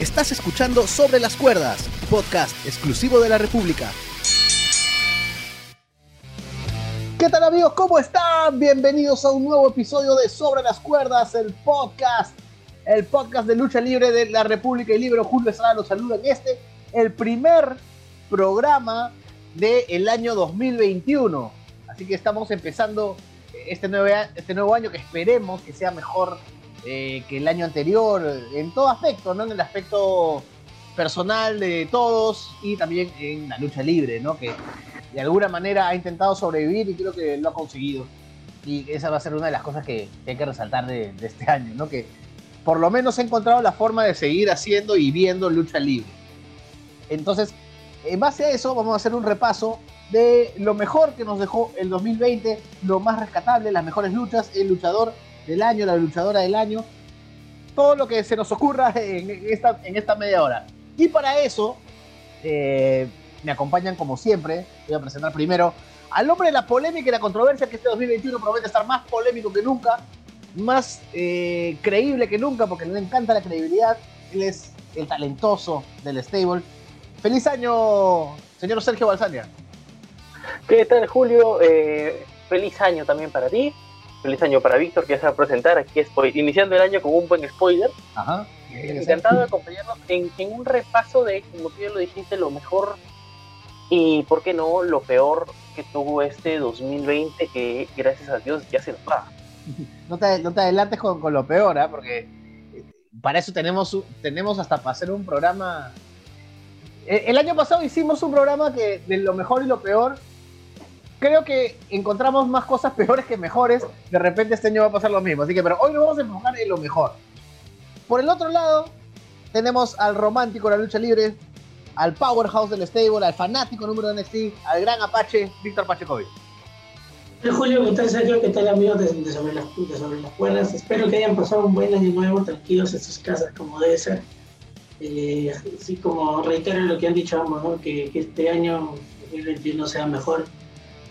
Estás escuchando Sobre las Cuerdas, podcast exclusivo de la República. ¿Qué tal amigos? ¿Cómo están? Bienvenidos a un nuevo episodio de Sobre las Cuerdas, el podcast, el podcast de lucha libre de la República y Libre. Julio Estrada los saluda en este, el primer programa del año 2021. Así que estamos empezando este nuevo, este nuevo año que esperemos que sea mejor eh, que el año anterior, en todo aspecto, ¿no? En el aspecto personal de todos y también en la lucha libre, ¿no? Que de alguna manera ha intentado sobrevivir y creo que lo ha conseguido. Y esa va a ser una de las cosas que, hay que resaltar de, este año, ¿no? Que por lo menos ha encontrado la forma de seguir haciendo y viendo lucha libre. Entonces, en base a eso, vamos a hacer un repaso de lo mejor que nos dejó el 2020, lo más rescatable, las mejores luchas, el luchador del año, la luchadora del año, todo lo que se nos ocurra en esta, en esta media hora. Y para eso, eh, me acompañan como siempre, voy a presentar primero al hombre de la polémica y la controversia, que este 2021 promete estar más polémico que nunca, más eh, creíble que nunca, porque le encanta la credibilidad, él es el talentoso del stable. Feliz año, señor Sergio Balsania. ¿Qué tal, Julio? Eh, feliz año también para ti. Feliz año para Víctor, que ya se va a presentar aquí, iniciando el año con un buen spoiler. Ajá. Encantado de acompañarnos en, un repaso de, como tú ya lo dijiste, lo mejor y, ¿por qué no?, lo peor que tuvo este 2020, que gracias a Dios ya se nos va. No te, no te adelantes con, con lo peor, ¿eh? porque para eso tenemos, tenemos hasta para hacer un programa. Eh, el año pasado hicimos un programa que de lo mejor y lo peor creo que encontramos más cosas peores que mejores. De repente este año va a pasar lo mismo. Así que, pero hoy nos vamos a enfocar en lo mejor. Por el otro lado, tenemos al romántico de la lucha libre, al powerhouse del stable, al fanático número de NXT, al gran Apache, Víctor Pachecovi. Julio, ¿qué tal Sergio? ¿Qué tal amigos de, sobre las, sobre las cuerdas? Espero que hayan pasado un buen año nuevo, tranquilos en sus casas como debe ser. Eh, así como reitero lo que han dicho ambos, ¿no? que, que este año 2021 sea mejor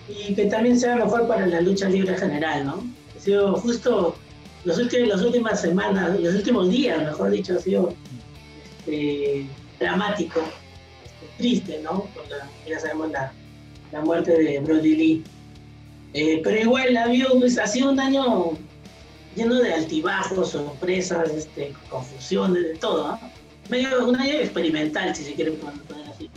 y que también sea mejor para la lucha libre general, ¿no? Ha sido justo los últimos, las últimas semanas, los últimos días, mejor dicho, ha sido este, dramático, este, triste, ¿no? Con la, ya sabemos la, la, muerte de Brody Lee. Eh, pero igual pues, ha sido un año lleno de altibajos, sorpresas, este, confusiones, de todo, ¿no? Medio, un año experimental, si se quiere poner así.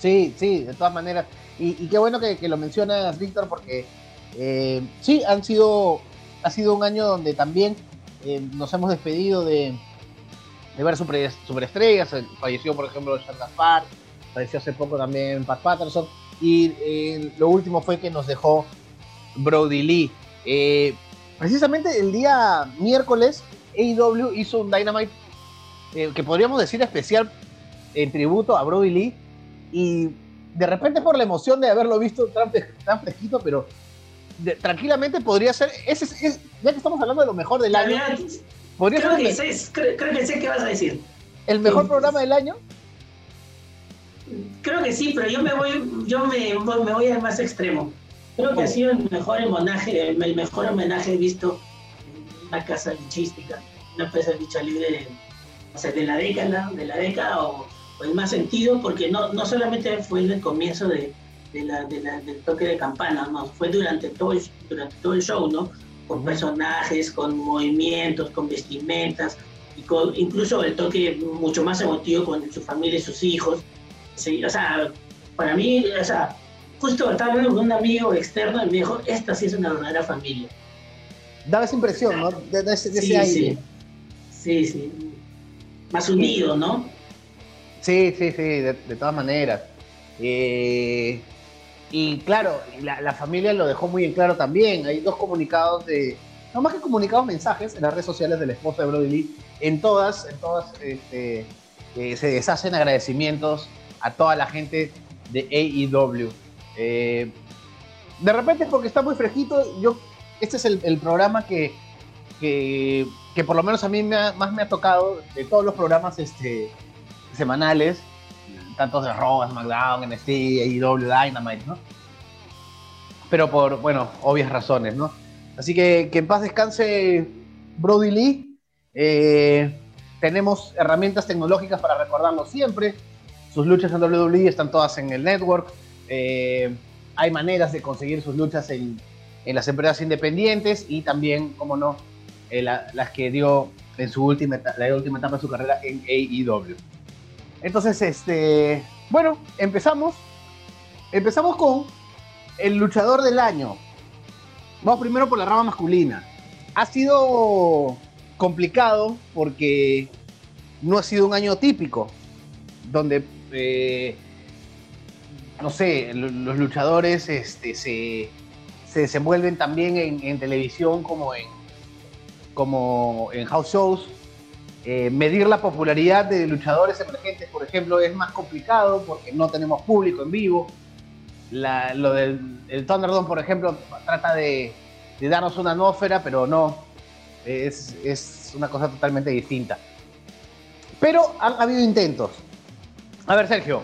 Sí, sí, de todas maneras. Y, qué bueno que, lo mencionas, Víctor, porque eh, sí, han sido, ha sido un año donde también eh, nos hemos despedido de, de ver super, superestrellas. Falleció, por ejemplo, Shanda Park, falleció hace poco también Pat Patterson. Y eh, lo último fue que nos dejó Brody Lee. precisamente el día miércoles, AEW hizo un Dynamite que podríamos decir especial en tributo a Brody Lee. Y de repente por la emoción de haberlo visto tan, fresquito, pero tranquilamente podría ser, ese, es, ya que estamos hablando de lo mejor del año, podría creo ser... Que sé, creo, que sé qué vas a decir. ¿El mejor programa del año? Creo que sí, pero yo me voy, yo me, me voy al más extremo. Creo que ha sido el mejor homenaje, el mejor homenaje visto en una casa luchística, una empresa de lucha libre de la década, de la década o pues, más sentido porque no, no solamente fue en el comienzo de, la, del toque de campana, no, fue durante todo el, durante todo el show, ¿no? Con personajes, con movimientos, con vestimentas, y con incluso el toque mucho más emotivo con su familia y sus hijos. Sí, o sea, para mí, o sea, justo estaba hablando con un amigo externo y me dijo, esta sí es una verdadera familia. Daba esa impresión, ¿no? De, ese, sí, Sí. sí, sí. Más unido, ¿no? Sí, sí, sí, de, todas maneras. Eh, y claro, la, familia lo dejó muy en claro también. Hay dos comunicados de. No más que comunicados, mensajes en las redes sociales de la esposa de Brody Lee. En todas, en todas este, eh, se deshacen agradecimientos a toda la gente de AEW. Eh, de repente, porque está muy fresquito, yo. Este es el, programa que, que, por lo menos a mí más me ha tocado de todos los programas este, semanales, tantos de Raw, SmackDown, NXT, AEW, Dynamite, ¿no? Pero por, bueno, obvias razones, ¿no? Así que que en paz descanse Brody Lee. Eh, tenemos herramientas tecnológicas para recordarlo siempre. Sus luchas en WWE están todas en el network. Eh, hay maneras de conseguir sus luchas en, en, las empresas independientes y también, como no, eh, las que dio en su última, la última etapa de su carrera en AEW. Entonces, este, bueno, empezamos. Empezamos con el luchador del año. Vamos primero por la rama masculina. Ha sido complicado porque no ha sido un año típico, donde, eh, no sé, los luchadores este, se, se desenvuelven también en, televisión como en, como en house shows. Eh, medir la popularidad de luchadores emergentes, por ejemplo, es más complicado porque no tenemos público en vivo. lo del el Thunderdome, por ejemplo, trata de, de darnos una atmósfera, pero no, es, una cosa totalmente distinta. Pero han habido intentos. A ver, Sergio,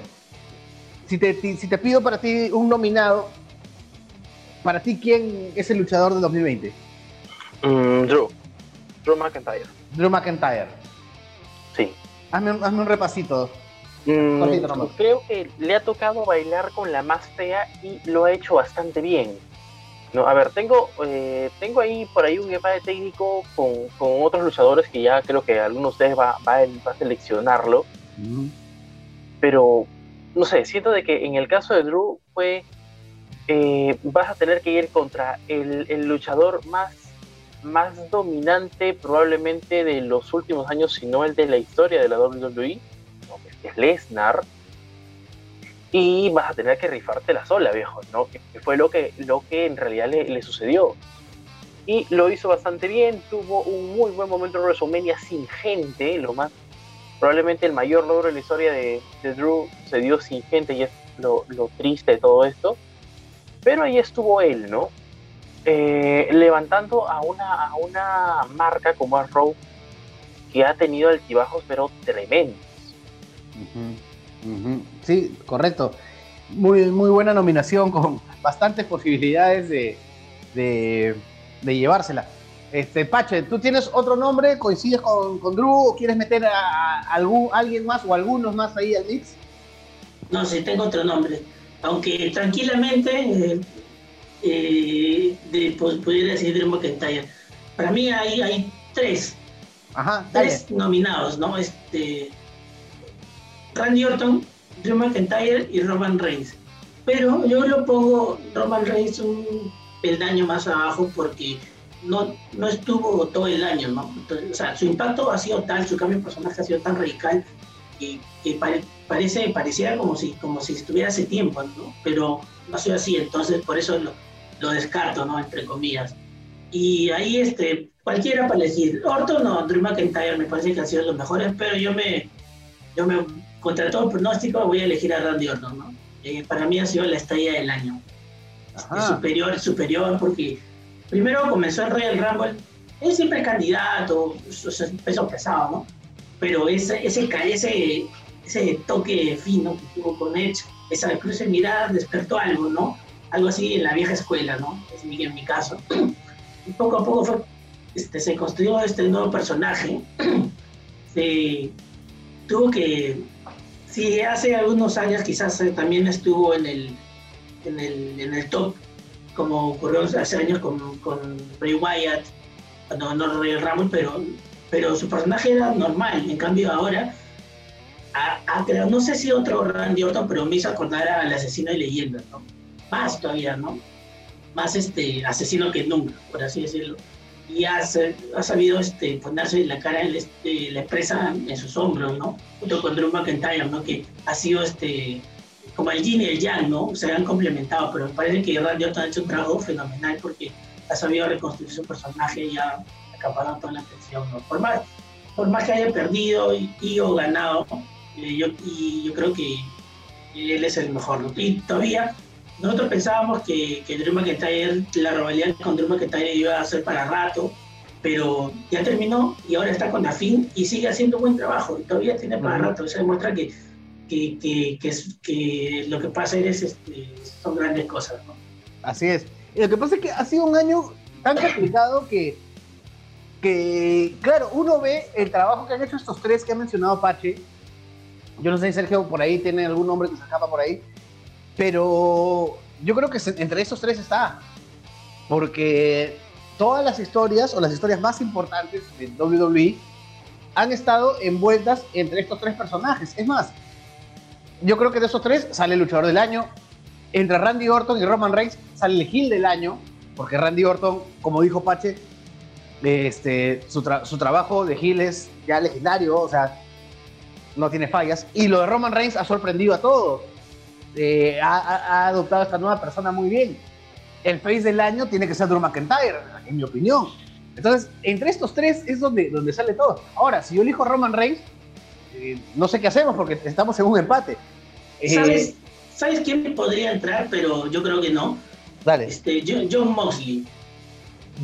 si te, si te pido para ti un nominado, para ti, ¿quién es el luchador del 2020? Mm, Drew. Drew McIntyre. Drew McIntyre. Hazme un, repasito. Mm, creo que le ha tocado bailar con la más fea y lo ha hecho bastante bien. No, a ver, tengo, eh, tengo ahí por ahí un empate técnico con, otros luchadores que ya creo que algunos de ustedes va, va, a seleccionarlo. Pero, no sé, siento de que en el caso de Drew fue, eh, vas a tener que ir contra el, luchador más, más dominante probablemente de los últimos años, si no el de la historia de la WWE, es Lesnar y vas a tener que rifarte la sola, viejo, ¿no? Que, fue lo que, lo que en realidad le, sucedió. Y lo hizo bastante bien, tuvo un muy buen momento en WrestleMania sin gente, lo más, probablemente el mayor logro en la historia de, Drew se dio sin gente y es lo, triste de todo esto. Pero ahí estuvo él, ¿no? Eh, levantando a una, a una marca como Raw que ha tenido altibajos pero tremendos. Sí, correcto. Muy, muy buena nominación con bastantes posibilidades de, de, llevársela. Este, Pache, ¿tú tienes otro nombre? ¿Coincides con, con Drew o quieres meter a, algún, alguien más o algunos más ahí al mix? No, sí, tengo otro nombre. Aunque tranquilamente eh, eh, de, pues, pudiera decir Drew McIntyre. Para mí hay, hay tres. Ajá, tres nominados, ¿no? Este, Randy Orton, Drew McIntyre y Roman Reigns. Pero yo lo pongo Roman Reigns un peldaño más abajo porque no, no estuvo todo el año, ¿no? o sea, su impacto ha sido tal, su cambio de personaje ha sido tan radical que, parece, pareciera como si, como si estuviera hace tiempo, ¿no? Pero no ha sido así, entonces por eso lo, lo descarto, ¿no? Entre comillas. Y ahí, este, cualquiera para elegir. Orton o Drew McIntyre me parece que han sido los mejores, pero yo me, yo me contra todo pronóstico, voy a elegir a Randy Orton, ¿no? Eh, para mí ha sido la estrella del año. Este, superior, superior, porque primero comenzó el Royal Rumble, es siempre candidato, es peso pesado, ¿no? Pero ese, ese, ese, ese toque fino que tuvo con Edge, esa cruce de mirada despertó algo, ¿no? Algo así en la vieja escuela, ¿no? Es mi, en mi caso. Y poco a poco este, se construyó este nuevo personaje. tuvo que Sí, hace algunos años quizás eh, también estuvo en el, en el, en el top, como ocurrió hace años con, con Ray Wyatt, no, no Ray Ramón, pero, pero su personaje era normal. En cambio ahora, a, no sé si otro Randy Orton, pero me hizo acordar al asesino de leyenda, ¿no? Más todavía, ¿no? Más este asesino que nunca, por así decirlo y ha, ha sabido este, ponerse la cara de este, la empresa en sus hombros, ¿no? Junto con Drew McIntyre, ¿no? Que ha sido este, como el yin y el yang, ¿no? Se han complementado, pero me parece que Randy Orton ha hecho un trabajo fenomenal porque ha sabido reconstruir su personaje y ha acaparado toda la atención, ¿no? Por más, por más que haya perdido y, o ganado, eh, yo, y yo creo que él es el mejor, ¿no? Y todavía nosotros pensábamos que, que Drew McIntyre, la rivalidad con Drew McIntyre iba a ser para rato, pero ya terminó y ahora está con la fin y sigue haciendo buen trabajo y todavía tiene para rato. Eso demuestra que, que, que, que, lo que pasa es, este, son grandes cosas. ¿no? Así es. Y lo que pasa es que ha sido un año tan complicado que que, claro, uno ve el trabajo que han hecho estos tres que ha mencionado Pache. Yo no sé si Sergio por ahí tiene algún nombre que se escapa por ahí, pero yo creo que entre estos tres está. Porque todas las historias o las historias más importantes de WWE han estado envueltas entre estos tres personajes. Es más, yo creo que de esos tres sale el luchador del año. Entre Randy Orton y Roman Reigns sale el Gil del año, porque Randy Orton, como dijo Pache, este, su, trabajo de Gil es ya legendario, o sea, no tiene fallas. Y lo de Roman Reigns ha sorprendido a todos. Eh, ha, adoptado a esta nueva persona muy bien. El face del año tiene que ser Drew McIntyre, en mi opinión. Entonces, entre estos tres es donde, donde sale todo. Ahora, si yo elijo a Roman Reigns, eh, no sé qué hacemos porque estamos en un empate. ¿Sabes, ¿Sabes quién podría entrar? Pero yo creo que no. Dale. Este, John Mosley.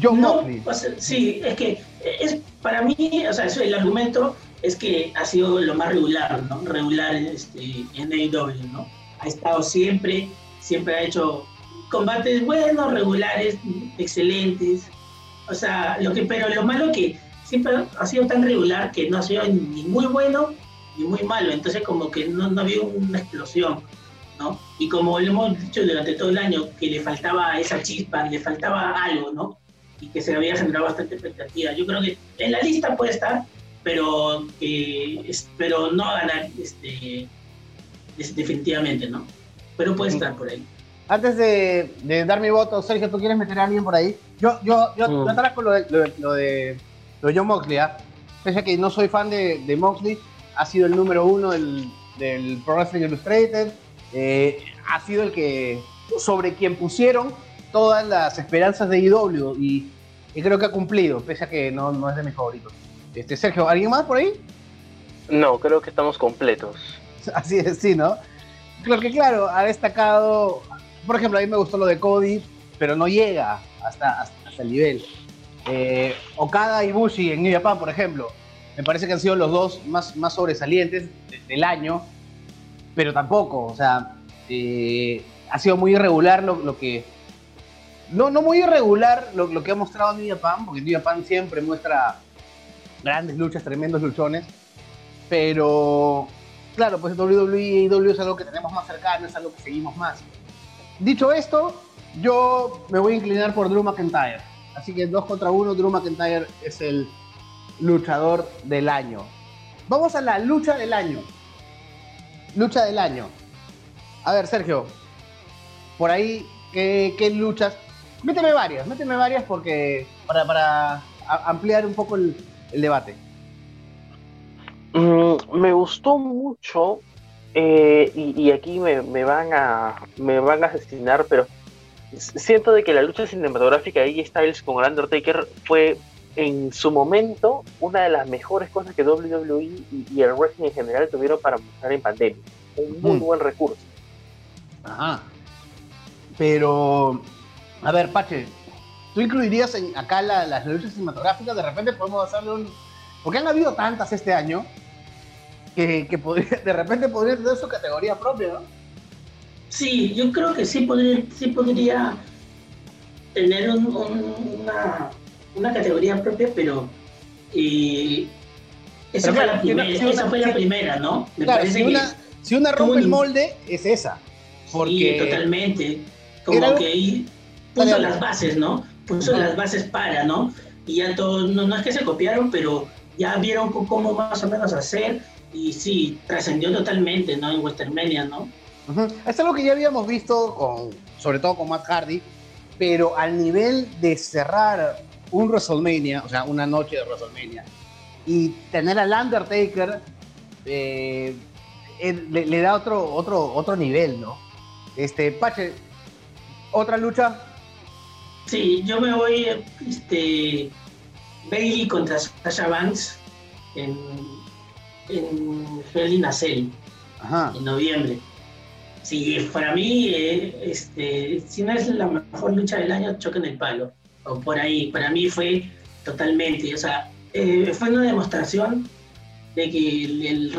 John Mosley. sí, es que es, para mí, o sea, el argumento es que ha sido lo más regular, ¿no? Regular este, en AEW, ¿no? Ha estado siempre, siempre ha hecho combates buenos, regulares, excelentes. O sea, lo que, pero lo malo que siempre ha sido tan regular que no ha sido ni muy bueno ni muy malo. Entonces como que no, no había una explosión. ¿no? Y como lo hemos dicho durante todo el año, que le faltaba esa chispa, le faltaba algo, ¿no? Y que se había generado bastante expectativa. Yo creo que en la lista puede estar, pero, que pero no ganar este, definitivamente, ¿no? Pero puede estar por ahí. Antes de, dar mi voto, Sergio, ¿tú quieres meter a alguien por ahí? Yo, yo, yo, mm. con lo de, lo, de, lo John Moxley, ¿ah? Pese a que no soy fan de, de Moxley, ha sido el número uno del, del Pro Wrestling Illustrated, eh, ha sido el que sobre quien pusieron todas las esperanzas de IW y, creo que ha cumplido, pese a que no, no es de mis favoritos. Este, Sergio, ¿alguien más por ahí? No, creo que estamos completos. Así es, sí, ¿no? Creo que claro, ha destacado, por ejemplo, a mí me gustó lo de Cody, pero no llega hasta, hasta, el nivel. Eh, Okada y Bushi en New Japan, por ejemplo, me parece que han sido los dos más, más sobresalientes del año pero tampoco, o sea, eh, ha sido muy irregular lo, que... No, no muy irregular lo, lo, que ha mostrado New Japan, porque New Japan siempre muestra grandes luchas, tremendos luchones, pero claro, pues WWE es algo que tenemos más cercano, es algo que seguimos más. Dicho esto, yo me voy a inclinar por Drew McIntyre. Así que dos contra uno, Drew McIntyre es el luchador del año. Vamos a la lucha del año. Lucha del año. A ver, Sergio, por ahí, ¿qué, luchas? Méteme varias, méteme varias porque para, ampliar un poco el, debate. Mm, me gustó mucho eh, y, aquí me, van a me van a asesinar, pero siento de que la lucha cinematográfica de AJ Styles con el Undertaker fue en su momento una de las mejores cosas que WWE y, el wrestling en general tuvieron para mostrar en pandemia. Un muy buen recurso. Ajá. Pero, a ver, Pache, ¿tú incluirías en acá las luchas cinematográficas? De repente podemos hacerle un... Porque han habido tantas este año que, que podría, de repente podría tener su categoría propia, ¿no? Sí, yo creo que sí podría, sí podría tener una una categoría propia, pero eh, esa, fue, la primera, esa fue la primera, ¿no? Me claro, si, una, si una rompe el molde, es esa. Porque sí, totalmente. Como que ahí puso las bases, ¿no? Puso las bases para, ¿no? Y ya todos, no, no es que se copiaron, pero ya vieron cómo más o menos hacer y sí, trascendió totalmente, ¿no? En Westermania, ¿no? Es algo que ya habíamos visto, con, sobre todo con Matt Hardy, pero al nivel de cerrar un WrestleMania, o sea, una noche de WrestleMania, y tener al Undertaker eh, le, da otro, otro, otro nivel, ¿no? Este, Pache, ¿otra lucha? Sí, yo me voy, este, Bailey contra Sasha Banks en, en Hell Cell, en noviembre. Sí, para mí, eh, este, si no es la mejor lucha del año, choquen el palo o por ahí. Para mí fue totalmente, o sea, eh, fue una demostración de que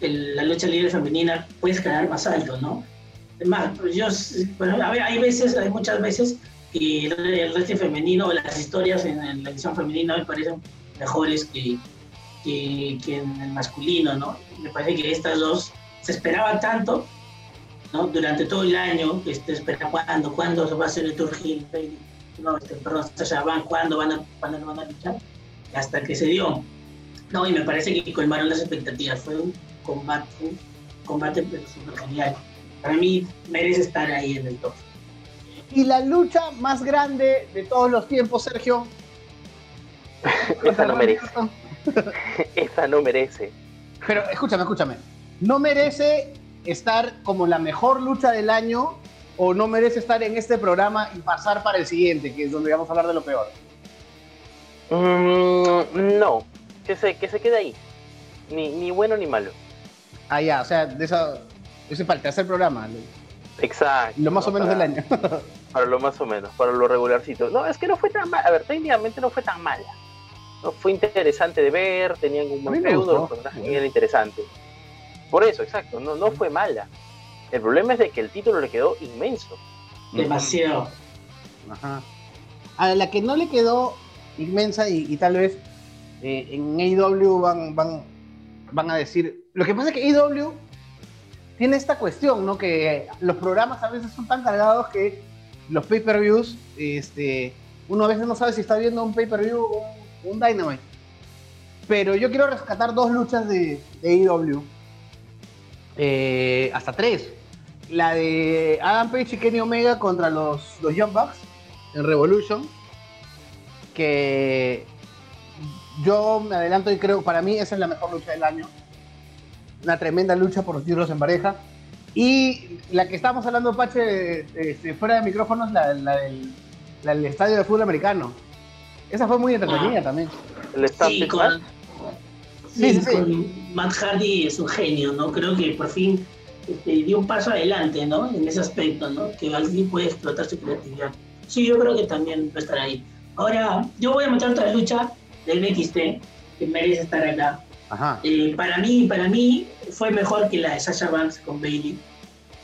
la lucha libre femenina puede escalar más alto, ¿no? Además, yo, bueno, hay veces, hay muchas veces que el, wrestling femenino, las historias en, la edición femenina me parecen mejores que, que, en el masculino, ¿no? Me parece que estas dos se esperaba tanto, ¿no? Durante todo el año, que se espera cuándo, cuándo se va a hacer el Tour Hill, no, este, perdón, van, cuándo van a, cuándo van a luchar, hasta que se dio. No, y me parece que colmaron las expectativas. Fue un combate, un combate súper genial. Para mí merece estar ahí en el top. Y la lucha más grande de todos los tiempos, Sergio. Esa no merece. Esa no merece. Pero escúchame, escúchame. No merece estar como la mejor lucha del año o no merece estar en este programa y pasar para el siguiente, que es donde vamos a hablar de lo peor. Mm, no, que se, que se quede ahí. Ni, ni bueno ni malo. Ah, ya, o sea, de esa, ese para el tercer programa. Exacto. Lo más o menos del año. para lo más o menos, para lo regularcito. No, es que no fue tan mal. A ver, técnicamente no fue tan mala. No, fue interesante de ver, tenían un buen feudo, los personajes eran interesantes. Por eso, exacto, no, no fue mala. El problema es de que el título le quedó inmenso. Demasiado. Ajá. A la que no le quedó inmensa y, tal vez eh, en AEW van, van, van a decir. Lo que pasa es que AEW tiene esta cuestión, ¿no? Que los programas a veces son tan cargados que los pay-per-views, este, uno a veces no sabe si está viendo un pay-per-view o un, Dynamite. Pero yo quiero rescatar dos luchas de, de AEW. Eh, hasta tres. La de Adam Page y Kenny Omega contra los, los Young Bucks en Revolution. Que yo me adelanto y creo, para mí esa es la mejor lucha del año. Una tremenda lucha por los títulos en pareja. Y la que estábamos hablando, Pache, este, fuera de micrófonos, la, del, estadio de fútbol americano. Esa fue muy entretenida ah. también. El estadio sí, sí, Matt Hardy es un genio, ¿no? Creo que por fin este, dio un paso adelante, ¿no? En ese aspecto, ¿no? Que alguien puede explotar su creatividad. Sí, yo creo que también va a estar ahí. Ahora, yo voy a meter otra lucha del NXT que merece estar acá. Ajá. Eh, para mí, para mí fue mejor que la de Sasha Banks con Bailey.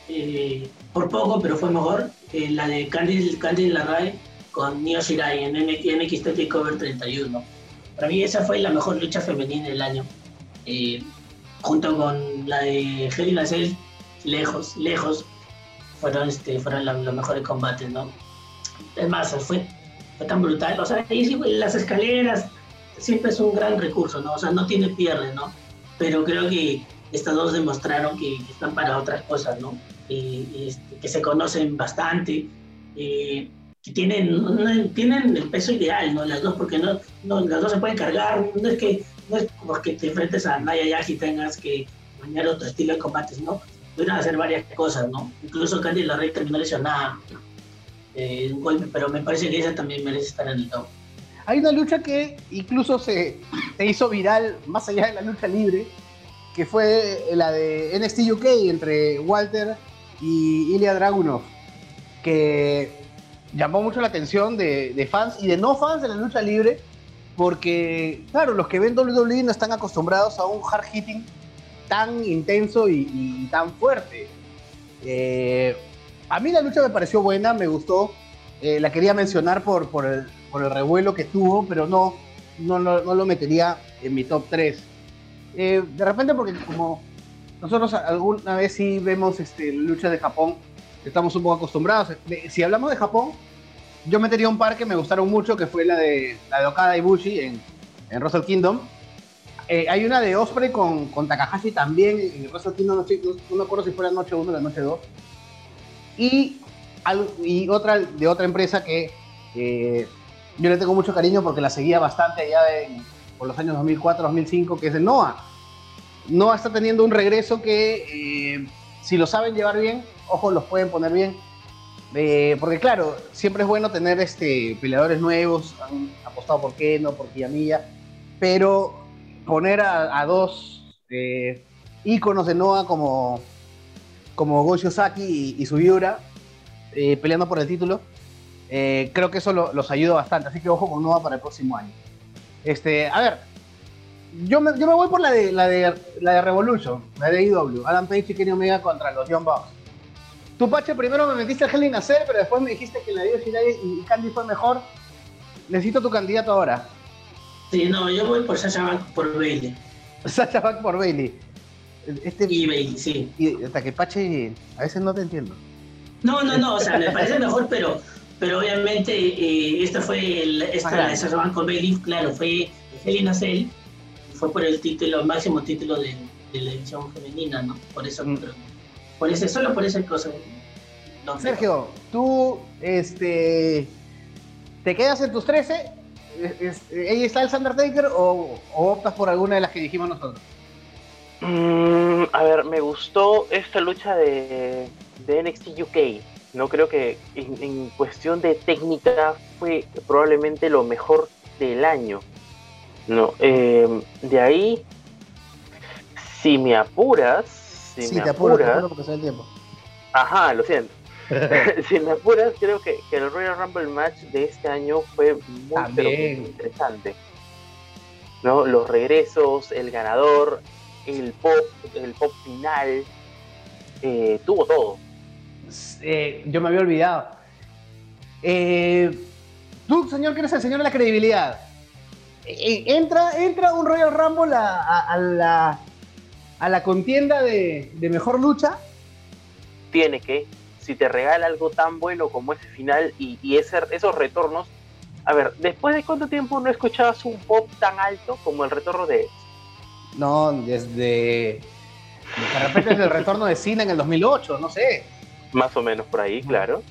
Eh, por poco, pero fue mejor. que la de Candice, Candice LaRae con Nio Shirai en NXT Takeover 31. Para mí esa fue la mejor lucha femenina del año. Eh, junto con la de Hell in lejos, lejos, fueron, este, fueron los mejores combates, ¿no? Es más, fue, fue tan brutal. O sea, las escaleras siempre es un gran recurso, ¿no? O sea, no tiene pierde, ¿no? Pero creo que estas dos demostraron que, están para otras cosas, ¿no? Este, que se conocen bastante. Eh, que tienen, tienen el peso ideal, ¿no? Las dos, porque no, no, las dos se pueden cargar, no es que no es porque te enfrentes a Naya Yash y tengas que mañar otro estilo de combates, ¿no? Pueden hacer varias cosas, ¿no? Incluso Candy la Rey terminó lesionada eh, un golpe, pero me parece que esa también merece estar en el top. Hay una lucha que incluso se, se hizo viral más allá de la lucha libre, que fue la de NXT UK entre Walter y Ilya Dragunov, que llamó mucho la atención de, fans y de no fans de la lucha libre, porque, claro, los que ven WWE no están acostumbrados a un hard hitting tan intenso y, tan fuerte. Eh, a mí la lucha me pareció buena, me gustó. Eh, la quería mencionar por, por, el, revuelo que tuvo, pero no, no, lo metería en mi top 3. Eh, de repente, porque como nosotros alguna vez sí vemos este, lucha de Japón, estamos un poco acostumbrados. Si hablamos de Japón, yo metería un par que me gustaron mucho, que fue la de, la de Okada y Bushi en, en Wrestle Kingdom. Eh, hay una de Osprey con, con Takahashi también en Wrestle Kingdom, no, me acuerdo si fue la noche 1 o la noche 2. Y, y otra de otra empresa que eh, yo le tengo mucho cariño porque la seguía bastante allá por los años 2004-2005, que es el NOAH. NOAH está teniendo un regreso que, eh, si lo saben llevar bien, ojo, los pueden poner bien. Eh, porque claro, siempre es bueno tener este, peleadores nuevos, han apostado por Keno, por Kiyamiya, pero poner a, dos eh, de Noah como, como Go Saki y, Subiura eh, peleando por el título, creo que eso los ayuda bastante, así que ojo con Noah para el próximo año. Este, a ver, yo me, voy por la de, la, de, la de Revolution, la de IW, Adam Page y Kenny Omega contra los Young Bucks Tu Pache primero me metiste a Hell in pero después me dijiste que la Dio Shirai y Candy fue mejor. Necesito tu candidato ahora. Sí, no, yo voy por Sasha Bank por Bailey. Sasha Bank por Bailey. Este, y Bailey, sí. Y hasta que Pache, a veces no te entiendo. No, no, no, o sea, me parece mejor, pero, pero obviamente eh, esta fue el, esta, la de Sasha Bank con Bailey, claro, fue Helena Cell, fue por el título, máximo título de, la edición femenina, ¿no? Por eso, mm. Por ese, solo por esa cosa. Sergio, tú, este, ¿te quedas en tus 13? ¿Ella está el Undertaker o, o optas por alguna de las que dijimos nosotros? Mm, a ver, me gustó esta lucha de, de NXT UK. No creo que en, cuestión de técnica fue probablemente lo mejor del año. No, eh, de ahí, si me apuras, si me apuras, porque tiempo. Ajá, lo siento. si me apuras, creo que, el Royal Rumble match de este año fue muy, interesante. ¿no? Los regresos, el ganador, el pop, el pop final, eh, tuvo todo. Eh, yo me había olvidado. Eh, tú, señor, que eres el señor de la credibilidad. entra, entra un Royal Rumble a, la, a la contienda de, mejor lucha. Tiene que, si te regala algo tan bueno como ese final y, esos retornos. A ver, ¿después de cuánto tiempo no escuchabas un pop tan alto como el retorno de no, desde. De repente desde el retorno de Cena en el 2008, no sé. Más o menos por ahí, claro.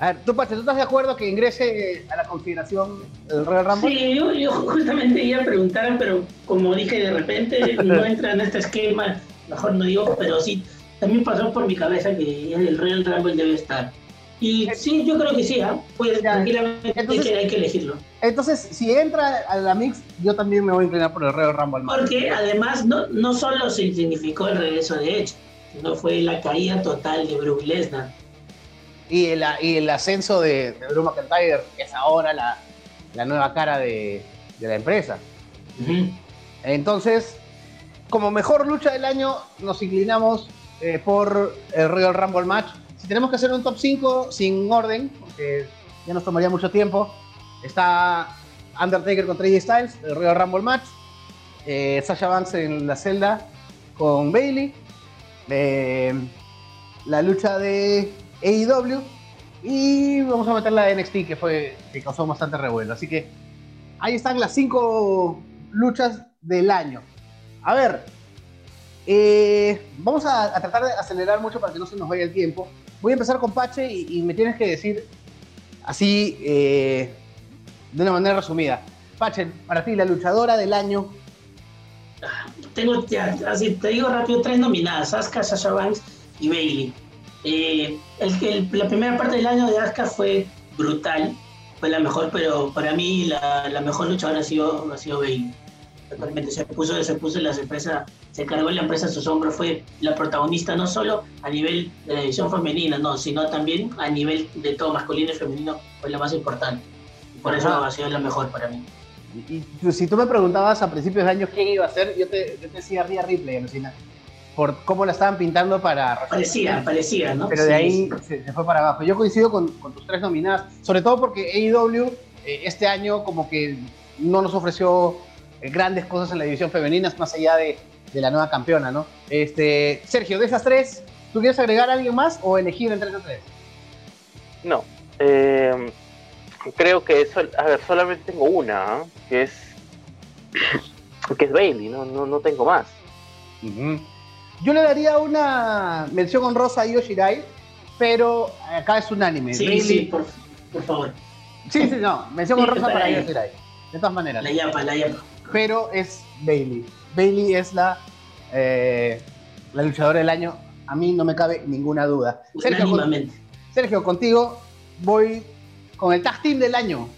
A ver, tú, Pache, ¿tú estás de acuerdo que ingrese a la configuración del Royal Rumble? Sí, yo, justamente iba a preguntar, pero como dije de repente, no entra en este esquema, mejor no digo, pero sí, también pasó por mi cabeza que el Royal Rumble debe estar. Y sí, yo creo que sí, ¿ah? pues tranquilamente hay que elegirlo. Entonces, si entra a la mix, yo también me voy a inclinar por el Royal Rumble. Porque además no, no solo significó el regreso de Edge, sino fue la caída total de Lesnar. Y el, y el ascenso de, de Drew McIntyre, que es ahora la, la nueva cara de, de la empresa. Entonces, como mejor lucha del año, nos inclinamos eh, por el Royal Rumble match. Si tenemos que hacer un top 5 sin orden, porque ya nos tomaría mucho tiempo, está Undertaker contra AJ Styles, el Royal Rumble match, eh, Sasha Banks en la celda con Bailey, eh, la lucha de AEW y vamos a meter la NXT que fue que causó bastante revuelo. Así que ahí están las 5 luchas del año. A ver, eh, vamos a, tratar de acelerar mucho para que no se nos vaya el tiempo. Voy a empezar con Pache y, me tienes que decir así, eh, de una manera resumida. Pache, para ti, la luchadora del año. Tengo, ya, así te digo rápido, tres nominadas: Asuka, Sasha Banks y Bailey. Eh, el, la primera parte del año de Asuka fue brutal, fue la mejor, pero para mí la, la mejor luchadora ha sido, ha sido Bailey totalmente se puso, se puso las empresas, se cargó la empresa a sus hombros, fue la protagonista no solo a nivel de la edición femenina, no, sino también a nivel de todo masculino y femenino, fue la más importante. por eso ha sido la mejor para mí. Y, si tú me preguntabas a principios de año qué iba a hacer, yo te, decía Ria Ripley, Alucina, por cómo la estaban pintando para... Parecía, parecía, ¿no? Pero de ahí se, fue para abajo. Yo coincido con, con, tus tres nominadas, sobre todo porque AEW eh, este año como que no nos ofreció grandes cosas en la división femenina, más allá de, la nueva campeona, ¿no? Este, Sergio, de esas tres, ¿tú quieres agregar a alguien más o elegir entre esas tres? No. Eh, creo que eso, a ver, solamente tengo una, ¿eh? que es que es Bailey, no, no, tengo más. Yo le daría una mención honrosa a Yoshirai, pero acá es unánime. Sí, sí, por, favor. Sí, sí, no, mención honrosa para Yoshirai. De todas maneras. La yapa, la yapa pero es Bailey. Bailey es la, eh, la luchadora del año. A mí no me cabe ninguna duda. Sergio, contigo voy con el tag team del año.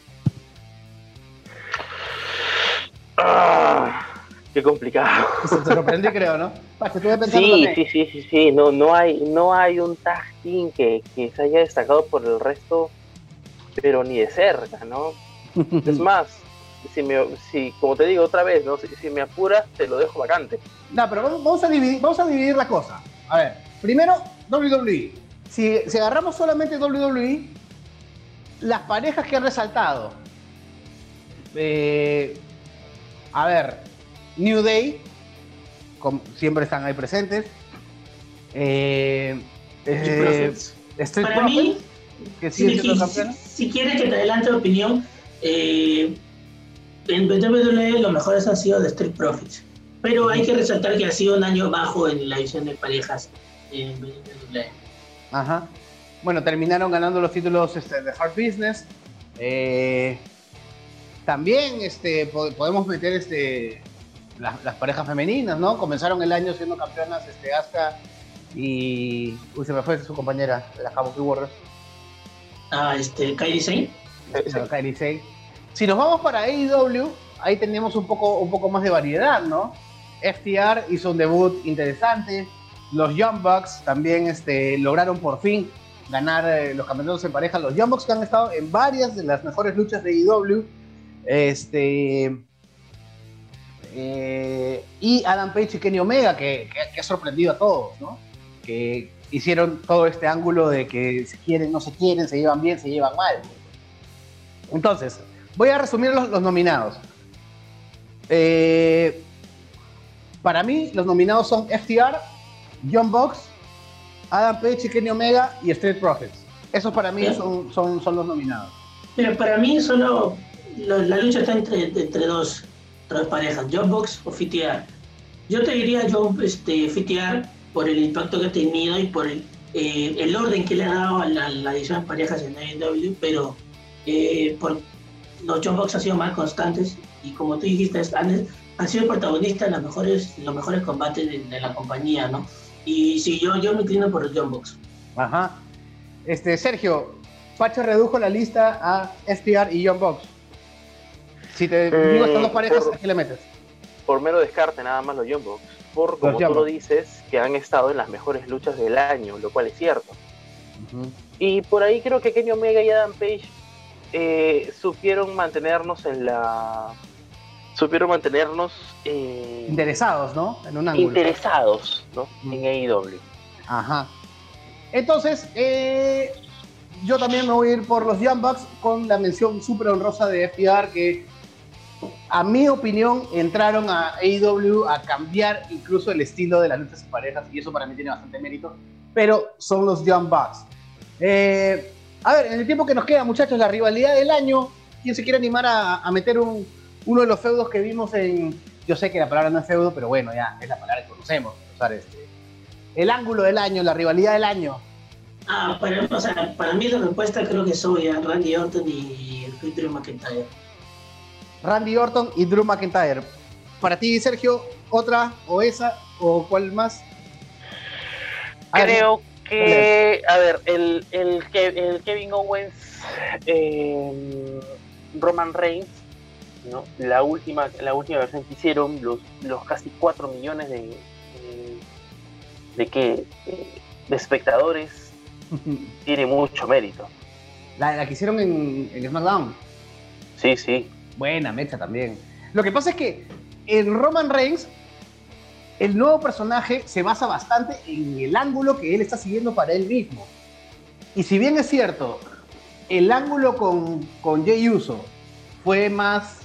Ah, qué complicado. Se sorprendí, creo, ¿no? sí, sí, sí, sí, sí. No, no, hay, no hay un tag team que, que se haya destacado por el resto, pero ni de cerca, ¿no? es más, si, me, si como te digo otra vez, ¿no? si, me apuras, te lo dejo vacante. No, pero vamos, a dividir, vamos a dividir la cosa. A ver, primero, WWE. si, si agarramos solamente WWE, las parejas que han resaltado. Eh, a ver, New Day, como siempre están ahí presentes. Eh, eh, Para mí, que si, si, quieres que te adelante opinión, eh, en WWE los mejores han sido The Street Profits. Pero hay que resaltar que ha sido un año bajo en la edición de parejas en WWE. Ajá. Bueno, terminaron ganando los títulos este, de Hard Business. Eh, también este, podemos meter este, las, parejas femeninas, ¿no? Comenzaron el año siendo campeonas este, Asuka y. Uy, se me fue su compañera, la Kabuki Warriors. Ah, este, Kairi Sane. Kairi Sane. Si nos vamos para AEW, ahí tenemos un poco, un poco más de variedad, ¿no? FTR hizo un debut interesante. Los Young Bucks también este, lograron por fin ganar eh, los campeonatos en pareja. Los Young Bucks que han estado en varias de las mejores luchas de AEW. Este, eh, y Adam Page y Kenny Omega, que, ha sorprendido a todos, ¿no? Que hicieron todo este ángulo de que se quieren, no se quieren, se llevan bien, se llevan mal. Entonces, voy a resumir los, nominados. Eh, para mí, los nominados son FTR, John Box, Adam Page y Kenny Omega y Street Profits. Esos para mí son, son, son, los nominados. Pero para mí solo la lucha está entre, entre dos, dos parejas, John Box o FTR. Yo te diría John este, FTR por el impacto que ha tenido y por el, eh, el orden que le ha dado a la, edición de parejas en AEW, pero eh, por, los John Box han sido más constantes y como tú dijiste, han, han sido protagonistas en los mejores, los mejores combates de, la compañía, ¿no? Y sí, yo, yo me inclino por los John Box. Ajá. Este, Sergio, Pacho redujo la lista a SPR y John Box. Si te digo estas dos eh, parejas, ¿a qué le metes? Por mero descarte, nada más los John Box. Por, como tú lo dices, que han estado en las mejores luchas del año, lo cual es cierto. Y por ahí creo que Kenny Omega y Adam Page eh, supieron mantenernos en la supieron mantenernos eh, interesados, ¿no? En un ángulo. Interesados, ¿no? En AEW. Ajá. Entonces, eh, yo también me voy a ir por los Young Bucks con la mención súper honrosa de FTR que a mi opinión entraron a AEW a cambiar incluso el estilo de las luchas en parejas y eso para mí tiene bastante mérito, pero son los Young Bucks. Eh, a ver, en el tiempo que nos queda, muchachos, la rivalidad del año, ¿quién se quiere animar a, meter uno de los feudos que vimos en... Yo sé que la palabra no es feudo, pero bueno, ya es la palabra que conocemos. Usar este, el ángulo del año, la rivalidad del año. Ah, para, mí la respuesta creo que soy Randy Orton y Drew McIntyre. Randy Orton y Drew McIntyre. Para ti, Sergio, otra o esa o cuál más? Creo que, a ver, el, el, el Kevin Owens, eh, Roman Reigns, ¿no? la última la última versión que hicieron, los, los casi 4 millones de, de, de, de espectadores, tiene mucho mérito. La, la que hicieron en, en SmackDown. Sí, sí. Buena mecha también. Lo que pasa es que en Roman Reigns el nuevo personaje se basa bastante en el ángulo que él está siguiendo para él mismo. Y si bien es cierto, el ángulo con, con Jay Uso fue más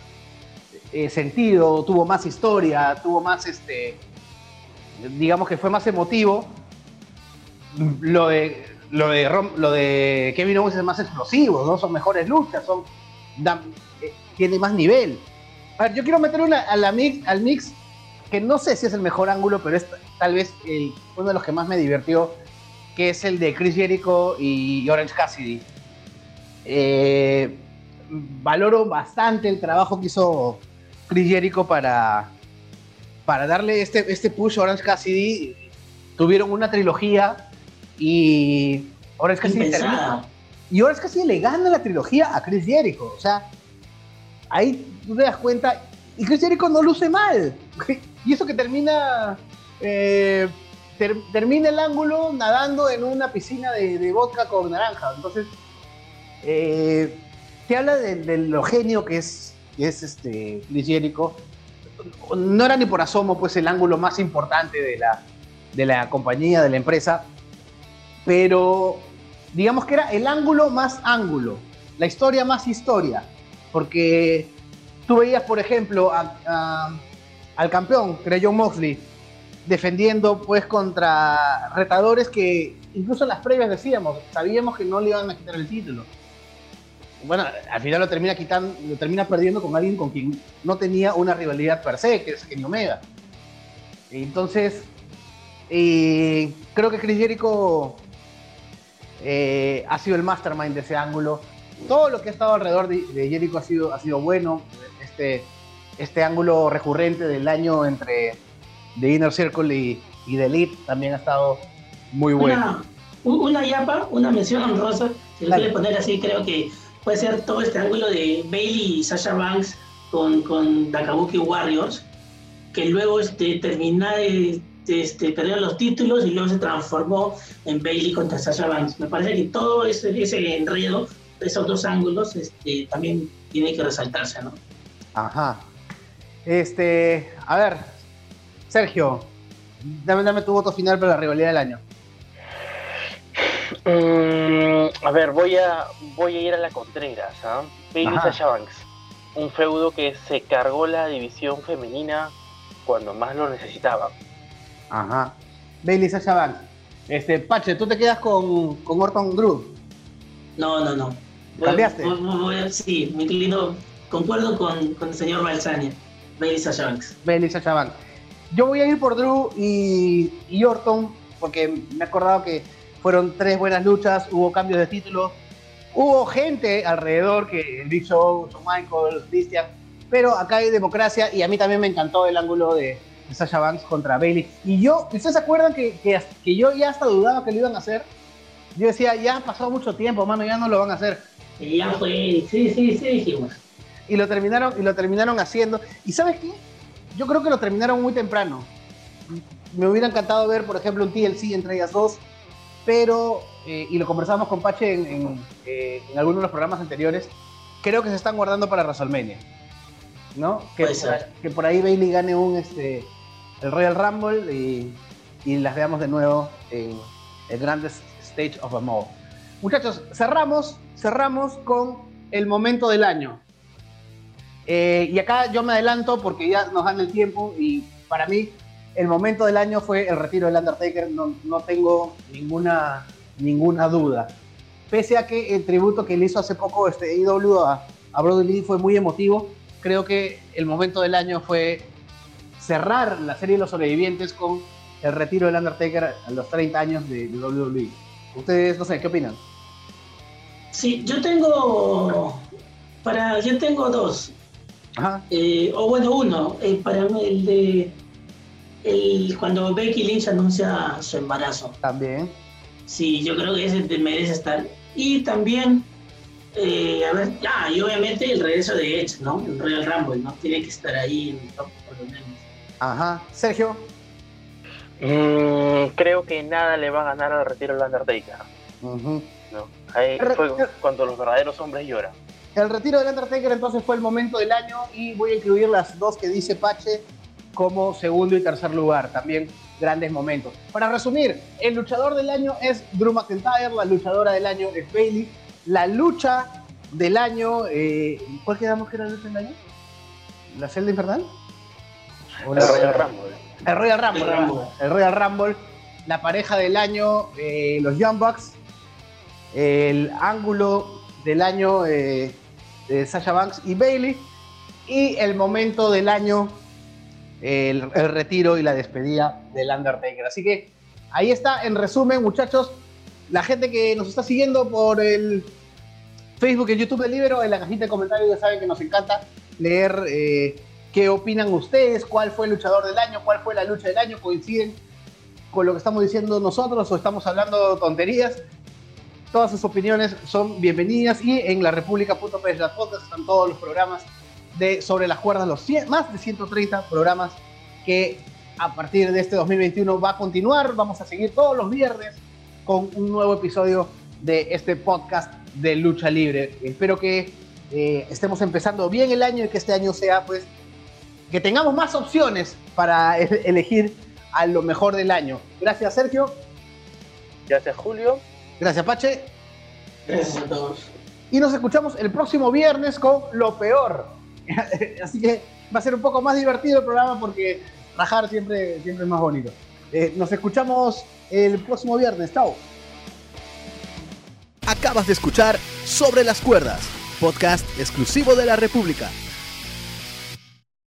eh, sentido, tuvo más historia, tuvo más, este, digamos que fue más emotivo, lo de, lo de, lo de Kevin Owens es más explosivo, ¿no? son mejores luchas, son, eh, tiene más nivel. A ver, yo quiero meter una, a la al mix que no sé si es el mejor ángulo, pero es tal vez uno de los que más me divirtió, que es el de Chris Jericho y Orange Cassidy. Eh, valoro bastante el trabajo que hizo Chris Jericho para, para darle este, este push a Orange Cassidy. Tuvieron una trilogía y Orange Cassidy termina. Y Orange Cassidy le gana la trilogía a Chris Jericho. O sea, ahí tú te das cuenta. Y Chris Jericho no luce mal. Y eso que termina. Eh, termina el ángulo nadando en una piscina de, vodka con naranja. Entonces, eh, te habla de, lo genio que es, es este No era ni por asomo pues el ángulo más importante de la, de la compañía, de la empresa. pero digamos que era el ángulo más ángulo, la historia más historia, porque tú veías, por ejemplo, al campeón, John Moxley, defendiendo pues contra retadores que incluso en las previas decíamos, sabíamos que no le iban a quitar el título. Bueno, al final lo termina quitando, lo termina perdiendo con alguien con quien no tenía una rivalidad per se, que es Kenny Omega. Entonces, creo que Chris Jericho eh, ha sido el mastermind de ese ángulo. Todo lo que ha estado alrededor de, Jericho ha sido, ha sido bueno. Este, este ángulo recurrente del año entre The Inner Circle y, y The Elite también ha estado muy bueno. Una, una yapa, una mención honrosa, si lo quiere poner así, creo que puede ser todo este ángulo de Bailey y Sasha Banks con, con Dakabuki Warriors, que luego este, termina de este, perder los títulos y luego se transformó en Bailey contra Sasha Banks. Me parece que todo ese, ese enredo, esos dos ángulos, este, también tiene que resaltarse, ¿no? Ajá. Este, a ver, Sergio, dame, dame tu voto final para la rivalidad del año. Mm, a ver, voy a, voy a ir a la Contreras, ¿ah? Bailey Sasha Banks. Un feudo que se cargó la división femenina cuando más lo necesitaba. Ajá. Bailey Sasha Banks. Este, Pache, ¿tú te quedas con, con Orton Groove? No, no, no. ¿Cambiaste? sí, me inclino, concuerdo con, con el señor Balsania. Bailey Sasha Banks. Bailey Sasha Banks. Yo voy a ir por Drew y, y Orton, porque me he acordado que fueron tres buenas luchas, hubo cambios de título, hubo gente alrededor que el Big Show, Shawn Michaels, Christian, pero acá hay democracia y a mí también me encantó el ángulo de, Sasha Banks contra Bailey. Y yo, ¿ustedes se acuerdan que, que, yo ya hasta dudaba que lo iban a hacer? Yo decía, ya ha pasado mucho tiempo, mano, ya no lo van a hacer. Y ya fue, sí, sí, sí, dijimos. Y lo terminaron, y lo terminaron haciendo. ¿Y sabes qué? Yo creo que lo terminaron muy temprano. Me hubiera encantado ver, por ejemplo, un TLC entre ellas dos, pero, eh, y lo conversamos con Pache en, eh, en, algunos de los programas anteriores, creo que se están guardando para WrestleMania. ¿No? Que, que por ahí Bailey gane un, este, el Royal Rumble y, las veamos de nuevo en el Grandest Stage of them All. Muchachos, cerramos, cerramos con el momento del año. Eh, y acá yo me adelanto porque ya nos dan el tiempo y para mí el momento del año fue el retiro del Undertaker, no, no tengo ninguna, ninguna duda. Pese a que el tributo que le hizo hace poco este IW a, a Brody Lee fue muy emotivo, creo que el momento del año fue cerrar la serie de los sobrevivientes con el retiro del Undertaker a los 30 años de, WWE. Ustedes, no sé, ¿qué opinan? Sí, yo tengo. Para, yo tengo dos. Eh, o bueno, uno. Eh, para mí, el de. El, cuando Becky Lynch anuncia su embarazo. También. Sí, yo creo que ese merece estar. Y también. Eh, a ver, ya, y obviamente el regreso de Edge, ¿no? El Royal Rumble, ¿no? Tiene que estar ahí en el top, por lo menos. Ajá. Sergio. Mm, creo que nada le va a ganar al retiro del Undertaker. Ahí fue cuando los verdaderos hombres lloran. El retiro del Undertaker entonces fue el momento del año y voy a incluir las dos que dice Pache como segundo y tercer lugar. También grandes momentos. Para resumir, el luchador del año es Drew McIntyre, la luchadora del año es Bailey, la lucha del año, eh, ¿cuál quedamos que era la lucha del año? ¿La celda infernal? Royal Rumble. El Royal Rumble. El Royal Rumble. La pareja del año, eh, los Young Bucks. El ángulo del año eh, de Sasha Banks y Bailey. Y el momento del año, el, retiro y la despedida del Undertaker. Así que ahí está, en resumen, muchachos. La gente que nos está siguiendo por el Facebook y YouTube del Libro, en la cajita de comentarios ya saben que nos encanta leer eh, ¿Qué opinan ustedes? ¿Cuál fue el luchador del año? ¿Cuál fue la lucha del año? ¿Coinciden con lo que estamos diciendo nosotros o estamos hablando tonterías? Todas sus opiniones son bienvenidas y en la República.pes están todos los programas de Sobre las Cuerdas, los más de 130 programas que a partir de este 2021 va a continuar. Vamos a seguir todos los viernes con un nuevo episodio de este podcast de lucha libre. Espero que eh, estemos empezando bien el año y que este año sea pues que tengamos más opciones para elegir a lo mejor del año. Gracias, Sergio. Gracias, Julio. Gracias, Pache. Gracias a todos. Y nos escuchamos el próximo viernes con Lo Peor. Así que va a ser un poco más divertido el programa porque rajar siempre, siempre es más bonito. Eh, nos escuchamos el próximo viernes. Chao. Acabas de escuchar Sobre las Cuerdas, podcast exclusivo de la República.